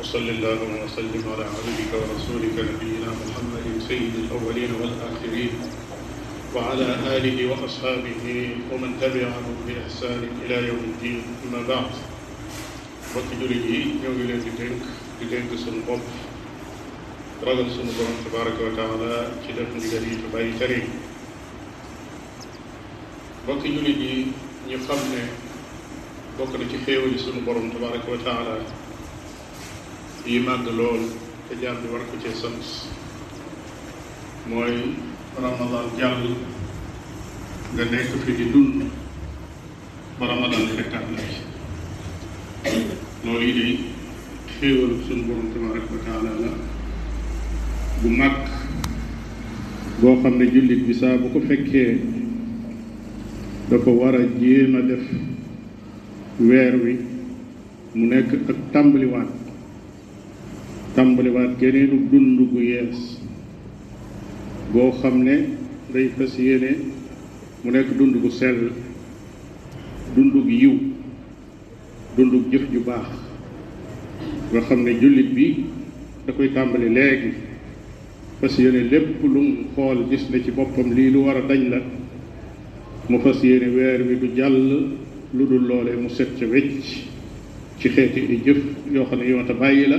وصل الله وسلم على عبدك ورسولك نبينا محمد سيد الاولين والاخرين وعلى اله واصحابه ومن تبعهم باحسان الى يوم الدين اما بعد وكدره يوم الذي تنك تنك سن قف رجل سن تبارك وتعالى كدف لدري تبعي كريم mbokki jullit yi ñu xam ne bokk na ci xéewali sunu borom tabaraka wa taala yi màgg lool te jaam bi war ko cee sant mooy ramadan jàll nga nekk fi di dund ba ramadan fekkaat la fi loolu yi day xéewal suñu borom tabaraka wa taala la bu mag boo xam ne jullit bi saa bu ko fekkee dafa war a jéem a def weer wi mu nekk ak tàmbaliwaat tàmbaliwaat geneenu dund gu yees boo xam ne day fas yéene mu nekk dund bu sell dund bu yiw dund bu jëf ju baax nga xam ne jullit bi da koy tàmbali léegi fas yéene lépp lu mu xool gis ne ci boppam lii lu war a dañ la mu fas yéene weer wi du jàll lu dul loolee mu set ca wecc ci xeeti ay jëf yoo xam ne yoon a bàyyi la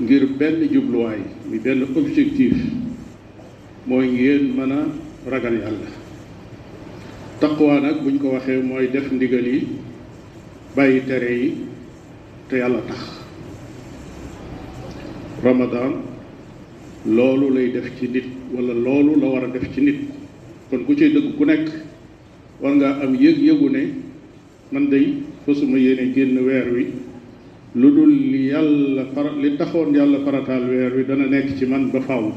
ngir benn jubluwaay mi benn objectif mooy ngeen mën a ragal yàlla taqwa nag buñ ko waxee mooy def ndigal yi bàyyi tere yi te yàlla tax ramadan loolu lay def ci nit wala loolu la war a def ci nit kon ku cay dëgg ku nekk war ngaa am yëg-yëgu ne man day fasuma yéene génn weer wi lu dul li yàlla fara li taxoon yàlla farataal weer wi dana nekk ci man ba faaw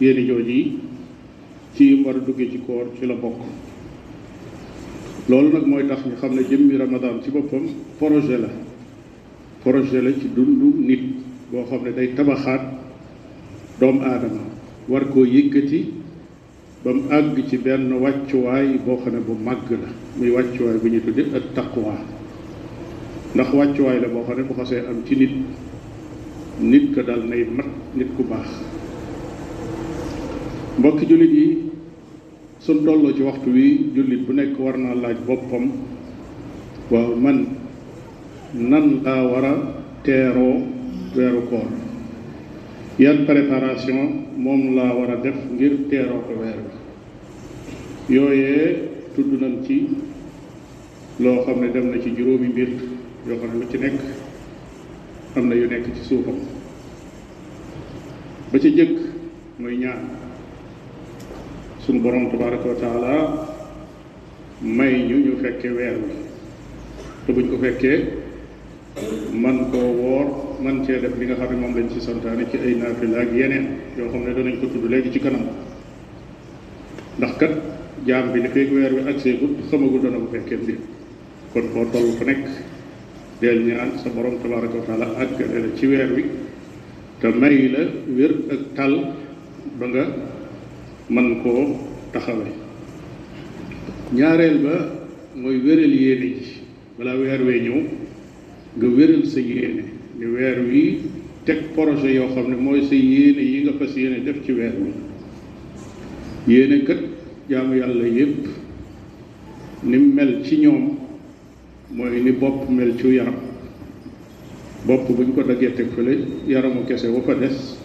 yéene jooju yi ci yim war a duggee ci koor ci la bokk loolu nag mooy tax ñu xam ne jëmmi ramadaan ci boppam projet la projet la ci dundu nit boo xam ne day tabaxaat doomu aadama war koo yëkkati ba mu àgg ci benn wàccuwaay boo xam ne bu màgg la muy wàccuwaay bu ñu tudde ak taqwa ndax wàccuwaay la boo xam ne bu xasee am ci nit nit ko dal nay mat nit ku baax mbokki jullit yi suñ tolloo ci waxtu wi jullit bu nekk war naa laaj boppam waaw man nan laa war a teeroo weeru koor yan préparation moom laa war a def ngir teeroo ko weer bi yooyee tudd nañ ci loo xam ne dem na ci juróomi mbir yoo xam ne lu ci nekk am na yu nekk ci suufam ba ca jëkk mooy ñaan sunu borom tabaraka wa taala may ñu ñu fekke weer bi te buñ ko fekkee man koo woor man cee def li nga xam ne moom lañ ci santaane ci ay naafila ak yeneen yoo xam ne danañ ko tudd léegi ci kanam ndax kat jaam bi li feeg weer wi ak seegut xamagul dana bu fekkee bi kon foo toll fu nekk del ñaan sa borom tabaraka wa taala àggale la ci weer wi te may la wér ak tal ba nga man koo taxawe ñaareel ba mooy wéral yéene ji balaa weer wee ñëw nga wéral sa yéene ni weer wi teg projet yoo xam ne mooy sa yéene yi nga fas yéene def ci weer wi yéene kat jaamu yàlla yépp ni mel ci ñoom mooy ni bopp mel ci yaram bopp bu ñu ko daggee teg fële yaramu kese wa fa des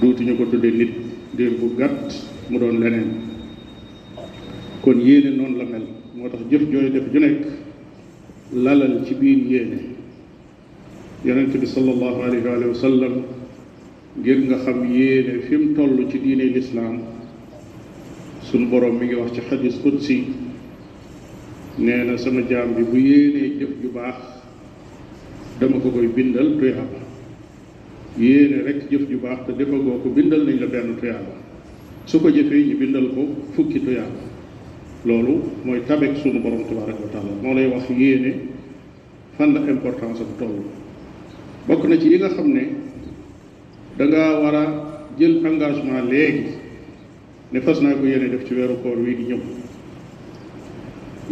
duutuñu ko tuddee nit diir bu gàtt mu doon leneen kon yéene noonu la mel moo tax jëf jooy def ju nekk lalal ci biir yéene yonent bi sallallahu alayhi wa alihi wa sallam ngir nga xam yéene fi mu toll ci diine lislaam sunu boroom mi ngi wax ci xadis qudsi nee na sama jaam bi bu yéenee jëf ju baax dama ko koy bindal tuyaaba yéene rek jëf ju baax te defagoo ko bindal nañ la benn tuyaaba su ko jëfee ñu bindal ko fukki tuyaaba loolu mooy tabek sunu borom tabaraka wa taala moo lay wax yéene fan la importance am toll bokk na ci yi nga xam ne da nga war a jël engagement léegi ne fas naa ko yéene def ci weeru koor wi di ñëw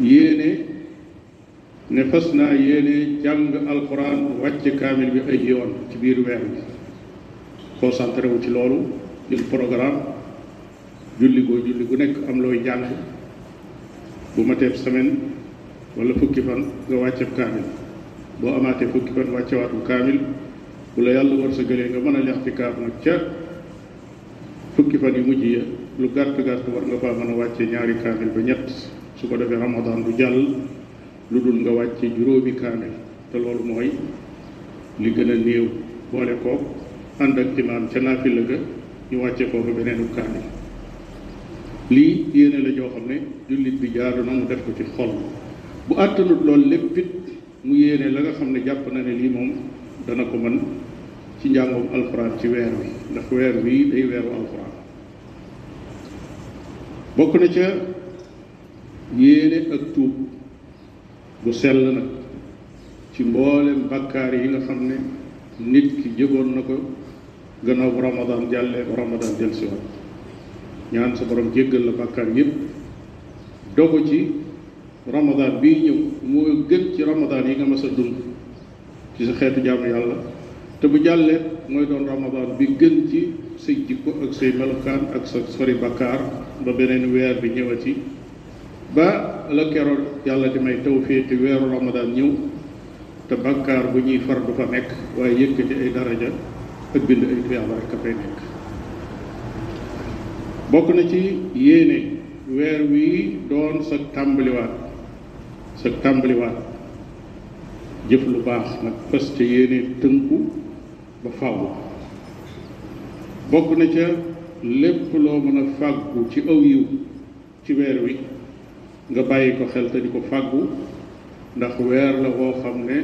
yéene ne fas naa yéene jàng alxuraan wàcce kaamil bi ay yoon ci biir weer bi concentré wu ci loolu jël programme julli goo julli gu nekk am looy jàng bu ma teeb semaine wala fukki fan nga wàcce kaamil boo amaatee fukki fan wàccewaat bu kaamil bu la yàlla war sa gëlee nga mën a leex ci kaaf nag ca fukki fan yu mujj ya lu gàtt gàtt war nga faa mën a wàcce ñaari kaamil ba ñett su ko defee ramadan du jàll lu dul nga wàcce juróomi kaamil te loolu mooy li gën a néew boole ko ànd ak imaam ca naafila ga ñu wàcce ko fa beneenu kaamil lii yéene la joo xam ne jullit bi jaadu na mu def ko ci xol bu àttanut loolu lépp it mu yéene la nga xam ne jàpp na ne lii moom dana ko mën ci njàngum alxuraan ci weer wi ndax weer wi day weeru alxuraan bokk na ca yéene ak tuub bu sell nag ci mboolem bakkaar yi nga xam ne nit ki jëgoon na ko gannaaw bu ramadan jàllee ba ramadan jël si waat ñaan sa borom jéggal la bakkaar yépp dogu ci ramadaan bii ñëw moo gën ci ramadaan yi nga mas a dund ci sa xeetu jaamu yàlla te bu jàllee mooy doon ramadaan bi gën ci say jikko ak say melokaan ak sa sori bakkaar ba beneen weer bi ñëwati ba la keroog yàlla di may tawféeti weeru ramadaan ñëw te bakkaar bu ñuy far du fa nekk waaye yëkkati ay daraja ak bind ay tuyaaba rek a fay nekk bokk na ci yéene weer wi doon sa tàmbaliwaat sa tàmbaliwaat jëf lu baax nag fas ca yéene tënku ba fàww bokk na ca lépp loo mën a fàggu ci aw yiw ci weer wi nga bàyyi ko xel te di ko fàggu ndax weer la woo xam ne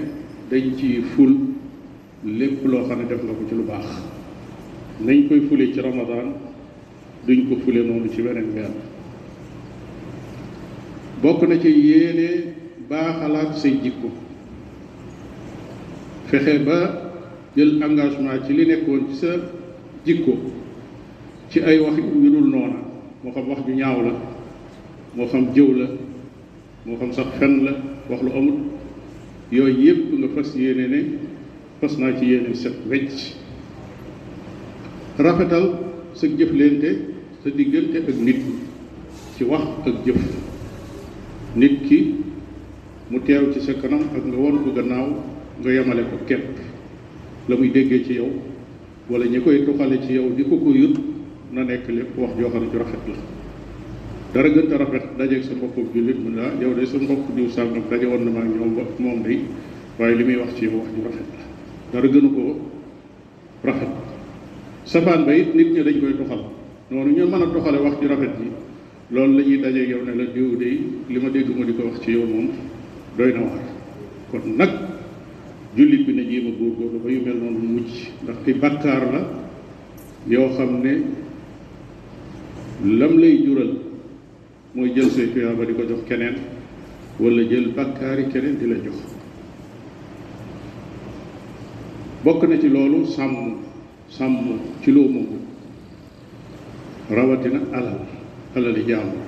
dañ ci ful lépp loo xam ne def nga ko ci lu baax nañ koy fule ci ramadan duñ ko fule noonu ci weneen weer bokk na ci yéene baaxalaat say jikko fexe ba jël engagement ci li nekkoon ci sa jikko ci ay wax yu dul noona moo xam wax ju ñaaw la moo xam jëw la moo xam sax fen la wax lu amul yooyu yépp nga fas yéene ne fas naa ci yéene set wecc rafetal sa jëflante sa diggante ak nit ñi ci wax ak jëf nit ki mu teew ci sa kanam ak nga won ko gannaaw nga yemale ko képp la muy déggee ci yow wala ñi koy tuxale ci yow di ko ko yut na nekk lépp wax joo xam ne ju rafet la dara gën a rafet dajeeg sa mbokku jullit mu ne ah yow de sa mbokku diw sàngam daje woon na ma ak ñoom ba moom day waaye li muy wax ci yow wax ju rafet la dara gënu ko rafet safaan ba it nit ñi dañ koy tuxal noonu ñu mën a tuxale wax ju rafet ji loolu la ñuy daje yow ne la diw de li ma dégg ma di ko wax ci yow moom doy na waar kon nag jullit bi na jéem a góorgóorlu ba yu mel noonu mujj ndax ay bàkkaar la yoo xam ne lam lay jural mooy jël say tuyaaba di ko jox keneen wala jël bàkkaari keneen di la jox bokk na ci loolu sàmm sàmm ci loo moom rawatina alal alali jaamu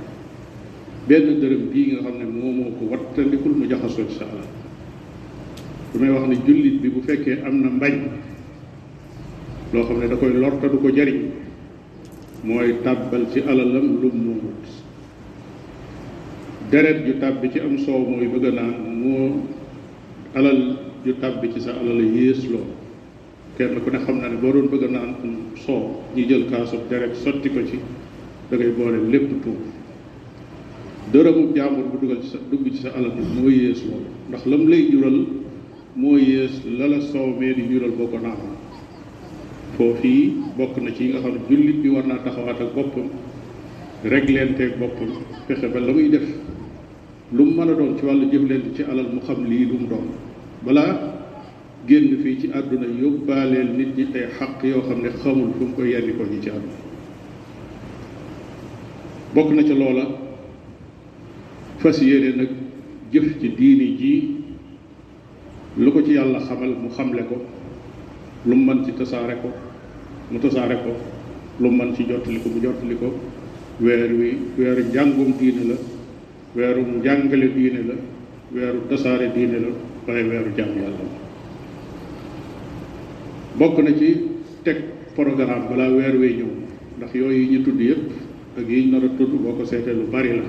benn dërëm bii nga xam ne moomoo ko wattandikul mu jaxasoo ci sa alal bu may wax ne jullit bi bu fekkee am na mbañ loo xam ne da koy lor te du ko jariñ mooy tàbbal ci alalam lu moomut deret ju tàbbi ci am soow mooy bëgg a naan moo alal ju tàbbi ci sa alal yées lool kenn ku ne xam na ne boo doon bëgg a naan um soow ñu jël kaasu deret sotti ko ci da ngay boole lépp tuub dërëmu jàmbur bu dugal ci sa dugg ci sa alal moo yées loolu ndax lam lay jural moo yées la la soow mee di jural boo ko naan foofii bokk na ci yi nga xam ne jullit bi war naa taxawaat ak boppam réglenteeg boppam fexe ba la muy def lu mu mën a doon ci wàllu jëflante ci alal mu xam lii lu mu doon balaa génn fii ci àdduna yóbbaaleel nit ñi ay xaq yoo xam ne xamul fu mu koy yenni ko ñi ci àdduna bokk na ca loola fas yéene nag jëf ci diini ji lu ko ci yàlla xamal mu xamle ko lu mu mën ci tasaare ko mu tasaare ko lu mu mën ci jottali ko mu jottali ko weer wi weeru njàngum diine la weeru njàngale diine la weeru tasaare diine la waaye weeru jàmm yàlla la bokk na ci teg programme balaa weer wee ñëw ndax yooyu yi ñu tudd yëpp ak yi ñu nar a tudd boo ko seetee lu bari la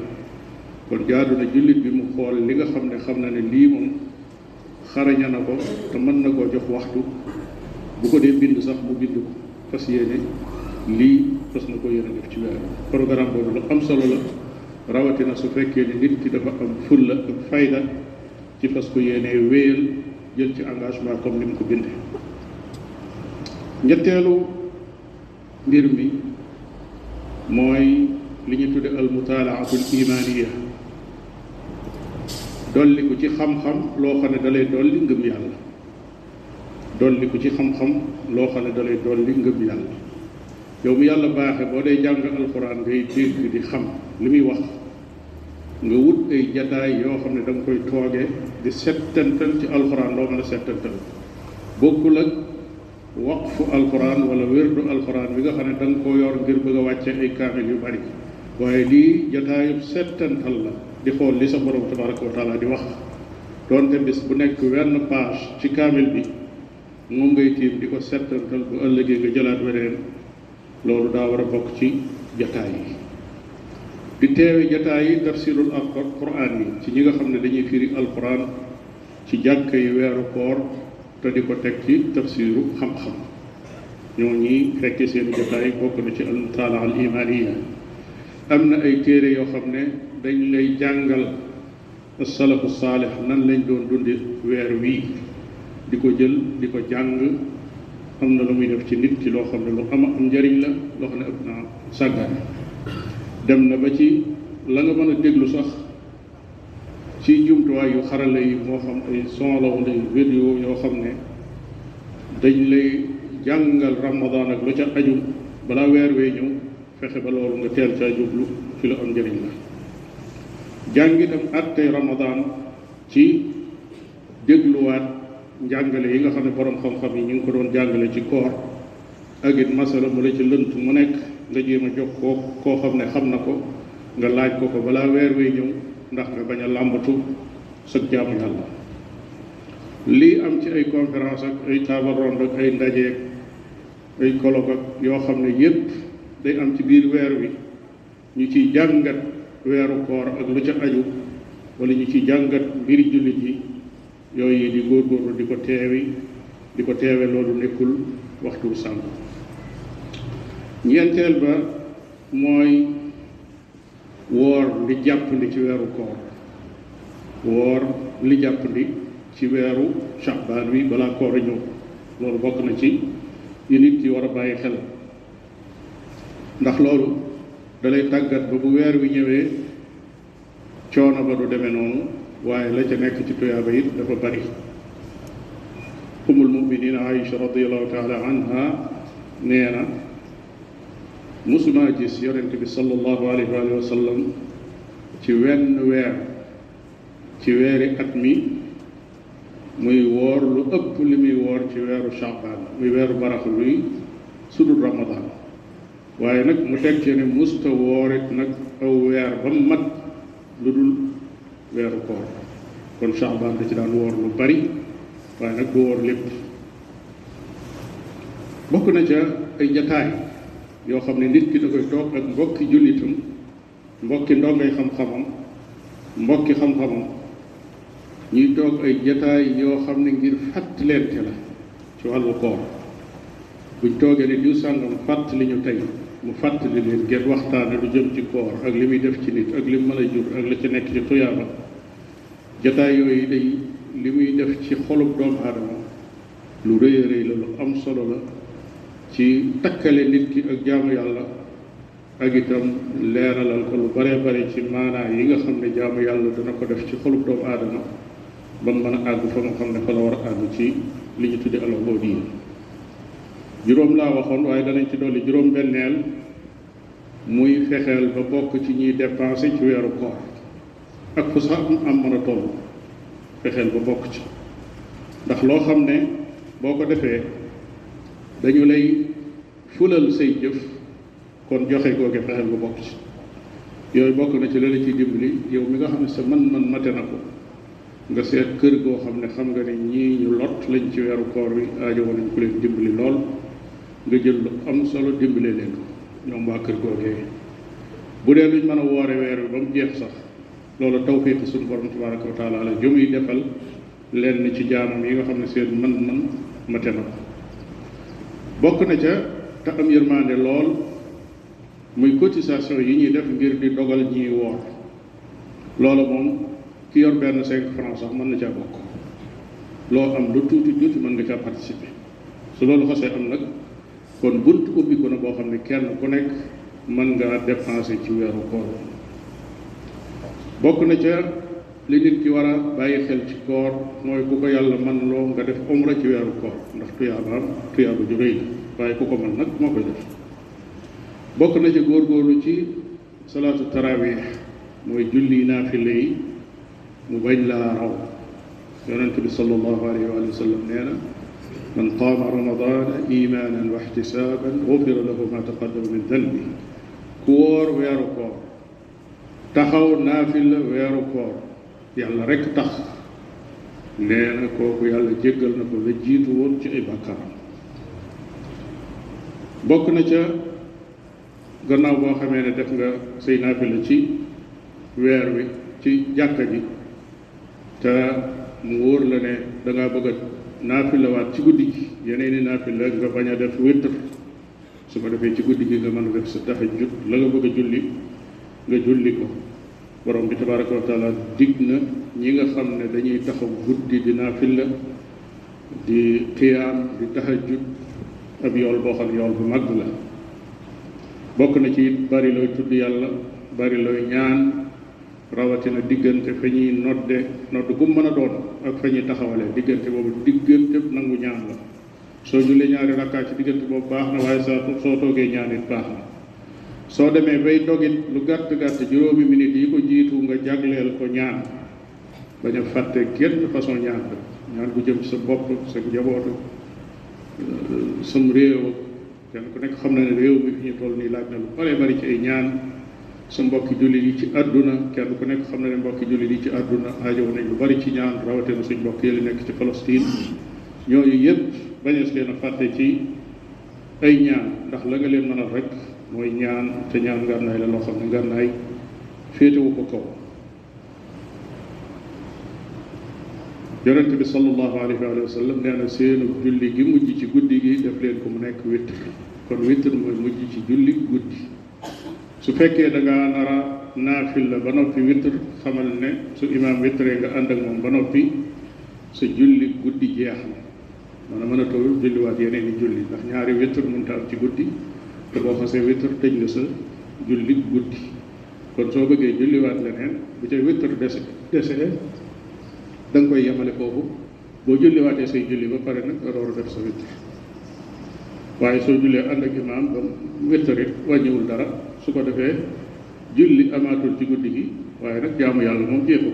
kon jaadu na jullit bi mu xool li nga xam ne xam na ne lii moom xaraña na ko te mën na koo jox waxtu bu ko dee bind sax mu bind ko fas yéene lii fas na ko yéene def ci weer programme boobu lu am solo la rawatina su fekkee ni nit ki dafa am fulla ak fayda ci fas ko yéene wéyal jël ci engagement comme ni mu ko bindee ñetteelu mbir mi mooy li ñu tudde al mutaalaatul imaaniya dolli ko ci xam-xam loo xam ne da lay dolli ngëm yàlla dolli ko ci xam-xam loo xam ne da lay dolli ngëm yàlla yow mi yàlla baaxe boo dee jàng alxuraan ngay dégg di xam li muy wax nga wut ay jataay yoo xam ne da nga koy toogee di settantal ci alxuraan loo mën a settantal bokkul ak waqfu alxuraan wala wérdu alxuraan bi nga xam ne da nga koo yor ngir bëgg a wàcce ay kaamil yu bari waaye lii jataayub settantal la di xool li sa borom tabaraka wa taala di wax doonte bis bu nekk wenn page ci kaamil bi moom ngay tiim di ko settantal bu ëllëgee nga jëlaat weneen loolu daa war a bokk ci jataay yi di teewe jataay yi tafsirul alquran yi ci ñi nga xam ne dañuy firi alquran ci jàkk yi weeru koor te di ko teg ci tafsiru xam-xam ñoo ñi fekke seen jotaay bokk na ci al taala al imaniya am na ay téere yoo xam ne dañ lay jàngal asalafu saalix nan lañ doon dundi weer wii di ko jël di ko jàng am na lu muy def ci nit ki loo xam ne lu ama am njariñ la loo xam ne ëpp naa sàggane dem na ba ci la nga mën a déglu sax ci jumtuwaay yu xarala yi moo xam ay son la wala ay vidéo yoo xam ne dañ lay jàngal ramadan ak lu ca aju balaa weer wee ñëw fexe ba loolu nga teel caa jublu ci lu am njëriñ la jàng itam attey ramadan ci dégluwaat njàngale yi nga xam ne borom xam-xam yi ñu ngi ko doon jàngale ci koor ak it masala mu la ci lënt mu nekk nga jéem a jox koo koo xam ne xam na ko nga laaj ko ko balaa weer wee ñëw ndax nga bañ a làmbatu sa jaamu yàlla lii am ci ay conférence ak ay table ronde ak ay ndaje ak ay colloque ak yoo xam ne yépp day am ci biir weer wi ñu ciy jàngat weeru koor ak lu ca aju wala ñu ciy jàngat mbiri jullit yi yooyu di góorgóorlu di ko teewi di ko teewe loolu nekkul waxtu sàmm ñeenteel ba mooy woor li jàppandi ci weeru koor woor li jàppandi ci weeru shàbaan wi balaa koor a ñëw loolu bokk na ci yi nit ki war a bàyyi xel ndax loolu dalay tàggat ba bu weer wi ñëwee coono ba du demee noonu waaye la ca nekk ci tuyaaba it dafa bari umul muminin aïcha radiallahu taala anha nee na musumaa gis yonente bi salallahu alayhi waalihi wa sallam ci wenn weer ci weeri at mi muy woor lu ëpp li muy woor ci weeru Shaaban muy weeru baraxlu bi sudul Ramadan waaye nag mu teg ci ne musta woorit nag aw weer ba mu mat lu dul weeru koor kon Shaaban da ci daan woor lu bari waaye nag du woor lépp bokk na ca ay jataay yoo xam ne nit ki da koy toog ak mbokki jullitam mbokki ndongay xam-xamam mbokki xam-xamam ñuy toog ay jataay yoo xam ne ngir fàttalente la ci wàllu koor buñ toogee ne diw sàngam fàttali ñu tey mu fàttali leen ngeen waxtaane lu jëm ci koor ak li muy def ci nit ak li mu mën a jur ak la ci nekk ci tuyaaba jataay yooyu day li muy def ci xolub doomu aadama lu rëy a rëy la lu am solo la ci takkale nit ki ak jaamu yàlla ak itam leeralal ko lu bare bare ci maanaa yi nga xam ne jaamu yàlla dana ko def ci xolub doomu aadama ba mu mën a àgg fa nga xam ne fa la war a àgg ci li ñu tuddi al ubudiyya juróom laa waxoon waaye danañ ci dolli juróom benneel muy fexeel ba bokk ci ñuy dépensé ci weeru koor ak fu sax am mën a toll fexeel ba bokk ci ndax loo xam ne boo ko defee dañu lay fulal say jëf kon joxe googe fexeel nga bokk ci yooyu bokk na ci la la ciy dimbali yow mi nga xam ne sa man-man mate na ko nga seet kër goo xam ne xam nga ne ñii ñu lot lañ ci weeru koor wi aajo nañ ku leen dimbali lool nga jël lu am solo dimbale leen ko ñoom waa kër googee bu dee luñ mën a woore weer wi ba mu jeex sax loolu tawfiq suñu borom tabaraka wa taala la jumuy defal lenn ci jaamam yi nga xam ne seen mën-mën mate na ko bokk na ca te am yërmande lool muy cotisation yi ñuy def ngir di dogal ñiy woor loolu moom ki yor benn cinq francs sax mën na caa bokk loo am lu tuuti tuuti mën nga caa participer su loolu xasee am nag kon bunt ubbi ko na boo xam ne kenn ku nekk mën ngaa dépenser ci weeru koor bokk na ca li nit ki war a bàyyi xel ci koor mooy ku ko yàlla man loo nga def umra ci weeru koor ndax tuyaabaam tuyaaba ju rëy la waaye ku ko man nag moo koy def bokk na ci góorgóorlu ci salaatu tarawih mooy julli naafile yi mu bañ laa raw yonent bi sallallahu alayhi wa sallam nee na man qaama ramadana imanan wa ihtisaban gufira lahu ma taqaddama min danbi ku wóor weeru koor taxaw naafila weeru koor yàlla rekk tax nee na kooku yàlla jéggal na ko la jiitu woon ci ay bàkkaaram bokk na ca gannaaw boo xamee ne def nga say naafila ci weer wi ci jàkka ji te mu wóor la ne dangaa bëgg a naafilawaat ci guddi gi yeneen i naafila nga bañ a def witr su ko defee ci guddi gi nga mën a def sa tahajjud la nga bëgg a julli nga julli ko borom bi tabaraka wa taala dig na ñi nga xam ne dañuy taxaw guddi di naafila di qiyaam di tahajjud ab yool boo xam yool bu mag la bokk na ci it bari looy tudd yàlla bari looy ñaan rawatina diggante fa ñuy nodde nodd gu mën a doon ak fa ñuy taxawalee diggante boobu diggante nangu ñaan la soo jullee ñaari rakkaa ci diggante boobu baax na waaye saa soo toogee ñaan it baax na soo demee bay dogit lu gàtt gàtt juróomi minute yi ko jiitu nga jagleel ko ñaan bañ a fàtte kenn façon ñaan la ñaan bu jëm ci sa bopp sa njabootu sam réew kenn ku nekk xam na ne réew mi fi ñu toll nii laaj na lu bare bari ci ay ñaan sa mbokki jullit yi ci àdduna kenn ku nekk xam na ne mbokki jullit yi ci àdduna aajow nañ lu bari ci ñaan rawatina suñ mbokk yi nekk ci Palestine ñooñu yëpp bañees leen a fàtte ci ay ñaan ndax la nga leen mënal rek mooy ñaan te ñaan ngànnaay la loo xam ne ngànnaay féetewu ko kaw yonent bi sallallahu alayhi wa sallam nee na seenu julli gi mujj ci guddi gi def leen ko mu nekk witr kon witr mooy mujj ci julli guddi su fekkee da ngaa nar a naafil la ba noppi witr xamal ne su imaam witree nga ànd ak moom ba noppi sa julli guddi jeex na man a mën a toog julliwaat yeneen i julli ndax ñaari witr mënta am ci guddi te boo xasee witr tëj nga sa julli guddi kon soo bëggee julliwaat leneen bu ca witr des dese da nga koy yemale foofu boo julliwaatee say julli ba pare nag nga door a def sa witr waaye soo jullee ànd ak imaam ba witr it wàññiwul dara su ko defee julli amaatul ci guddi gi waaye nag jaamu yàlla moom jeexul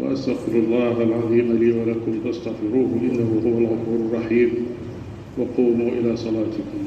وأستغفر الله العظيم لي ولكم فاستغفروه إنه هو الغفور الرحيم وقوموا إلى صلاتكم